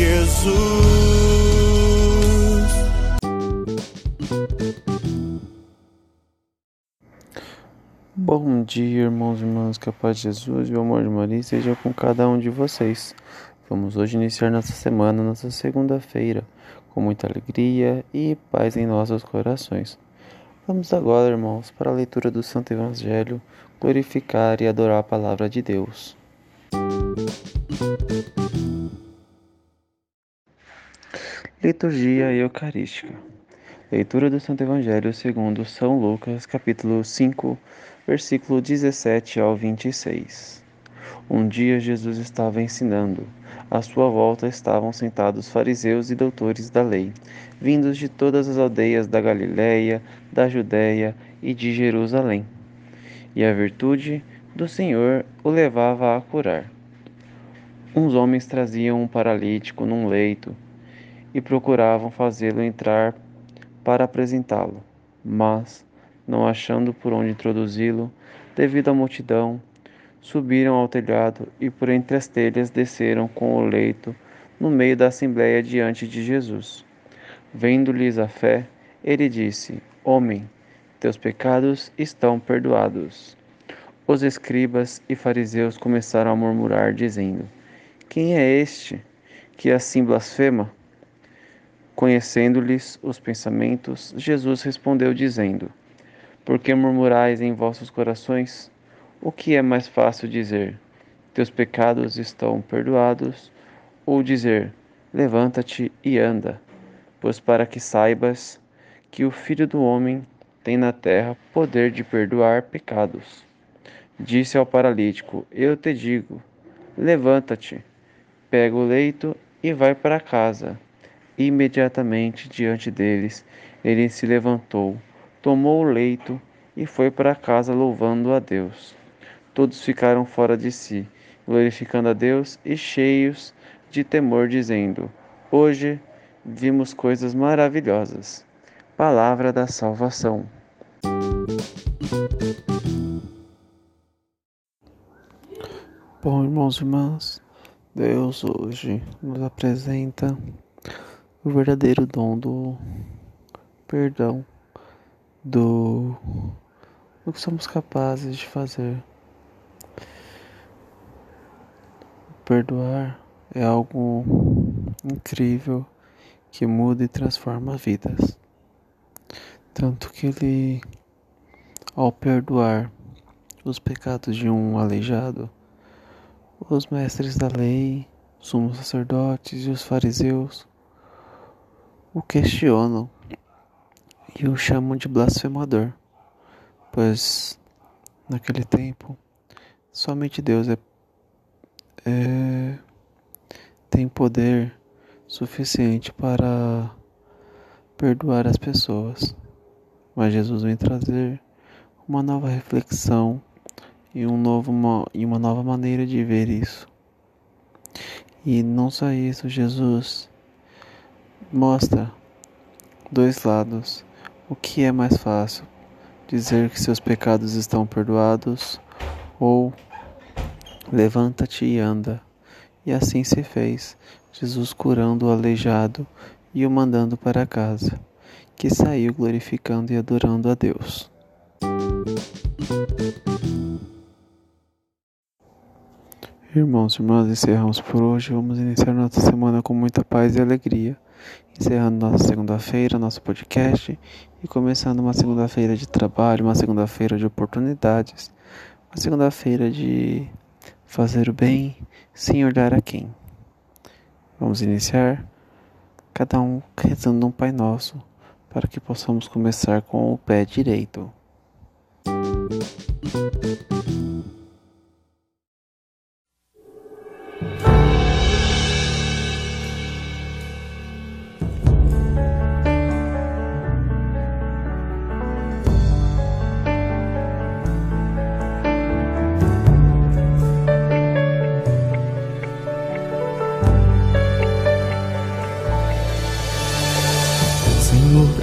Jesus. Bom dia, irmãos e irmãs, que a paz de Jesus e o amor de Maria seja com cada um de vocês. Vamos hoje iniciar nossa semana, nossa segunda-feira, com muita alegria e paz em nossos corações. Vamos agora, irmãos, para a leitura do Santo Evangelho, glorificar e adorar a palavra de Deus. Liturgia Eucarística. Leitura do Santo Evangelho segundo São Lucas, capítulo 5, versículo 17 ao 26. Um dia Jesus estava ensinando. À sua volta estavam sentados fariseus e doutores da lei, vindos de todas as aldeias da Galiléia, da Judéia e de Jerusalém. E a virtude do Senhor o levava a curar. Uns homens traziam um paralítico num leito e procuravam fazê-lo entrar para apresentá-lo, mas, não achando por onde introduzi-lo, devido à multidão, subiram ao telhado e por entre as telhas desceram com o leito no meio da assembleia diante de Jesus. Vendo-lhes a fé, ele disse: Homem, teus pecados estão perdoados. Os escribas e fariseus começaram a murmurar, dizendo: Quem é este que assim blasfema? Conhecendo-lhes os pensamentos, Jesus respondeu, dizendo: Por que murmurais em vossos corações? O que é mais fácil dizer: Teus pecados estão perdoados? Ou dizer: Levanta-te e anda? Pois para que saibas que o Filho do Homem tem na terra poder de perdoar pecados. Disse ao paralítico: Eu te digo, levanta-te, pega o leito e vai para casa. Imediatamente diante deles, ele se levantou, tomou o leito e foi para casa louvando a Deus. Todos ficaram fora de si, glorificando a Deus e cheios de temor, dizendo: Hoje vimos coisas maravilhosas. Palavra da salvação. Bom, irmãos e irmãs, Deus hoje nos apresenta o verdadeiro dom do perdão, do, do que somos capazes de fazer. Perdoar é algo incrível que muda e transforma vidas. Tanto que ele, ao perdoar os pecados de um aleijado, os mestres da lei, os sumos sacerdotes e os fariseus o questionam e o chamam de blasfemador, pois naquele tempo somente Deus é, é, tem poder suficiente para perdoar as pessoas. Mas Jesus vem trazer uma nova reflexão e, um novo, uma, e uma nova maneira de ver isso. E não só isso, Jesus mostra dois lados. O que é mais fácil? Dizer que seus pecados estão perdoados ou levanta-te e anda. E assim se fez, Jesus curando o aleijado e o mandando para casa, que saiu glorificando e adorando a Deus. Irmãos e irmãs, encerramos por hoje. Vamos iniciar nossa semana com muita paz e alegria. Encerrando nossa segunda-feira, nosso podcast e começando uma segunda-feira de trabalho, uma segunda-feira de oportunidades, uma segunda-feira de fazer o bem sem olhar a quem. Vamos iniciar cada um rezando um Pai Nosso para que possamos começar com o pé direito.